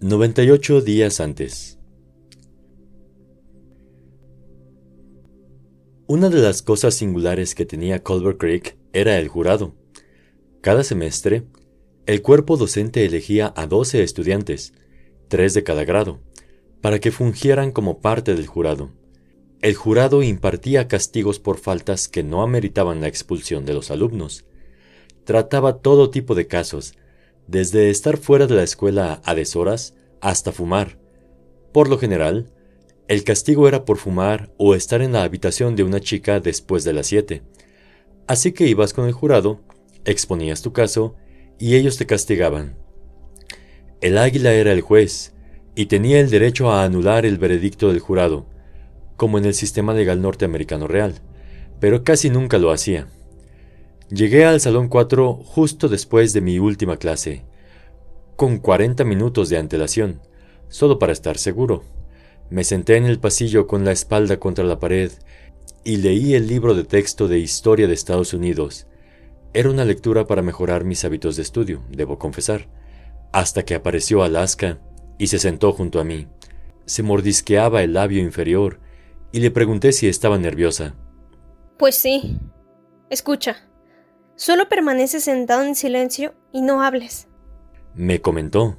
98 días antes. Una de las cosas singulares que tenía Culver Creek era el jurado. Cada semestre, el cuerpo docente elegía a 12 estudiantes, tres de cada grado, para que fungieran como parte del jurado. El jurado impartía castigos por faltas que no ameritaban la expulsión de los alumnos. Trataba todo tipo de casos, desde estar fuera de la escuela a deshoras hasta fumar. Por lo general, el castigo era por fumar o estar en la habitación de una chica después de las 7. Así que ibas con el jurado, exponías tu caso y ellos te castigaban. El águila era el juez y tenía el derecho a anular el veredicto del jurado, como en el sistema legal norteamericano real, pero casi nunca lo hacía. Llegué al Salón 4 justo después de mi última clase, con 40 minutos de antelación, solo para estar seguro. Me senté en el pasillo con la espalda contra la pared y leí el libro de texto de Historia de Estados Unidos. Era una lectura para mejorar mis hábitos de estudio, debo confesar, hasta que apareció Alaska y se sentó junto a mí. Se mordisqueaba el labio inferior y le pregunté si estaba nerviosa. Pues sí. Escucha. Solo permanece sentado en silencio y no hables. Me comentó.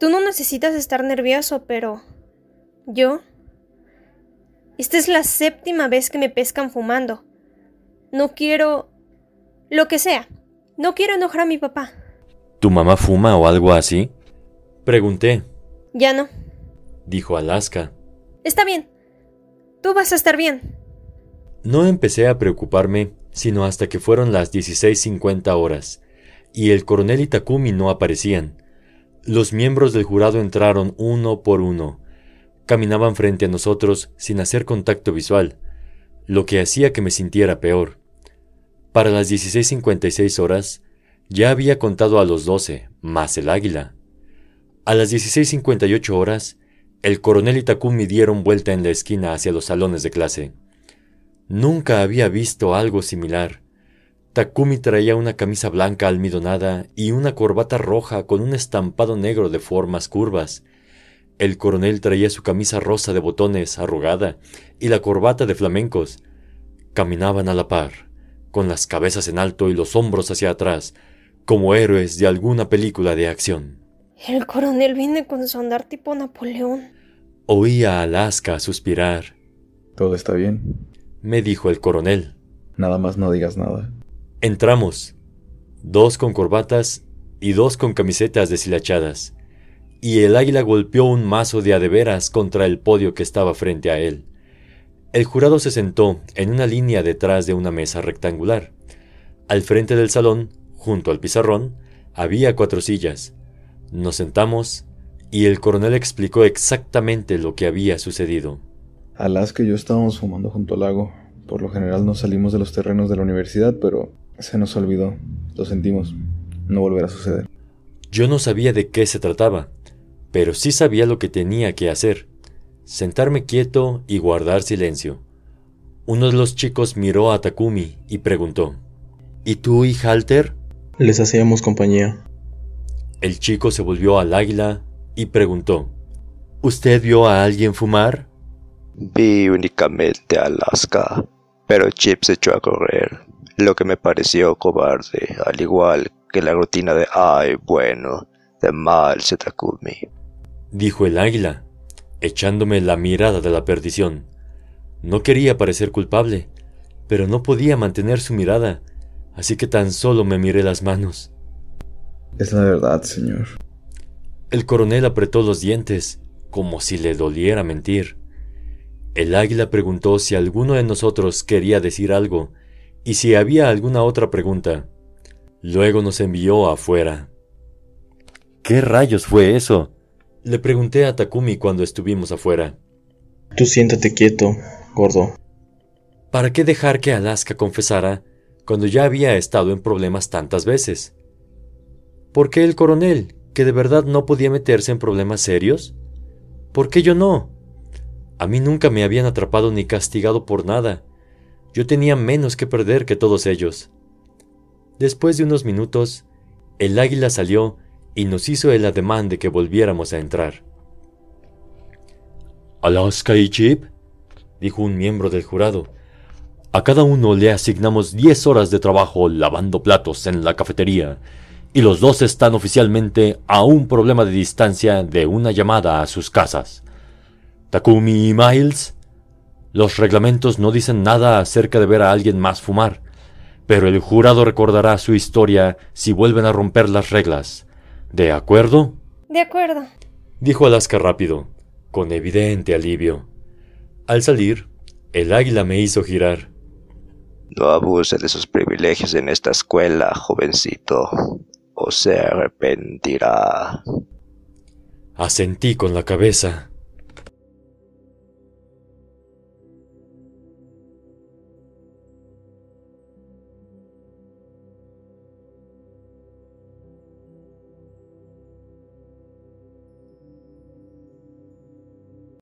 Tú no necesitas estar nervioso, pero... ¿Yo? Esta es la séptima vez que me pescan fumando. No quiero... Lo que sea. No quiero enojar a mi papá. ¿Tu mamá fuma o algo así? Pregunté. Ya no. Dijo Alaska. Está bien. Tú vas a estar bien. No empecé a preocuparme sino hasta que fueron las 16.50 horas, y el coronel y Takumi no aparecían. Los miembros del jurado entraron uno por uno. Caminaban frente a nosotros sin hacer contacto visual, lo que hacía que me sintiera peor. Para las 16.56 horas, ya había contado a los 12, más el águila. A las 16.58 horas, el coronel y Takumi dieron vuelta en la esquina hacia los salones de clase. Nunca había visto algo similar. Takumi traía una camisa blanca almidonada y una corbata roja con un estampado negro de formas curvas. El coronel traía su camisa rosa de botones arrugada y la corbata de flamencos. Caminaban a la par, con las cabezas en alto y los hombros hacia atrás, como héroes de alguna película de acción. El coronel viene con su andar tipo Napoleón. Oía a Alaska suspirar. Todo está bien me dijo el coronel. Nada más no digas nada. Entramos, dos con corbatas y dos con camisetas deshilachadas, y el águila golpeó un mazo de adeveras contra el podio que estaba frente a él. El jurado se sentó en una línea detrás de una mesa rectangular. Al frente del salón, junto al pizarrón, había cuatro sillas. Nos sentamos y el coronel explicó exactamente lo que había sucedido. Alaska y yo estábamos fumando junto al lago. Por lo general no salimos de los terrenos de la universidad, pero se nos olvidó. Lo sentimos. No volverá a suceder. Yo no sabía de qué se trataba, pero sí sabía lo que tenía que hacer. Sentarme quieto y guardar silencio. Uno de los chicos miró a Takumi y preguntó, ¿Y tú y Halter? Les hacíamos compañía. El chico se volvió al águila y preguntó, ¿Usted vio a alguien fumar? Vi únicamente a Alaska, pero Chip se echó a correr, lo que me pareció cobarde, al igual que la rutina de ay, bueno, de mal Takumi. Dijo el águila, echándome la mirada de la perdición. No quería parecer culpable, pero no podía mantener su mirada, así que tan solo me miré las manos. Es la verdad, señor. El coronel apretó los dientes, como si le doliera mentir. El águila preguntó si alguno de nosotros quería decir algo y si había alguna otra pregunta. Luego nos envió afuera. ¿Qué rayos fue eso? Le pregunté a Takumi cuando estuvimos afuera. Tú siéntate quieto, gordo. ¿Para qué dejar que Alaska confesara cuando ya había estado en problemas tantas veces? ¿Por qué el coronel, que de verdad no podía meterse en problemas serios? ¿Por qué yo no? A mí nunca me habían atrapado ni castigado por nada. Yo tenía menos que perder que todos ellos. Después de unos minutos, el águila salió y nos hizo el ademán de que volviéramos a entrar. Alaska y Chip, dijo un miembro del jurado. A cada uno le asignamos 10 horas de trabajo lavando platos en la cafetería, y los dos están oficialmente a un problema de distancia de una llamada a sus casas. Takumi y Miles, los reglamentos no dicen nada acerca de ver a alguien más fumar, pero el jurado recordará su historia si vuelven a romper las reglas. ¿De acuerdo? De acuerdo, dijo Alaska rápido, con evidente alivio. Al salir, el águila me hizo girar. No abuse de sus privilegios en esta escuela, jovencito, o se arrepentirá. Asentí con la cabeza.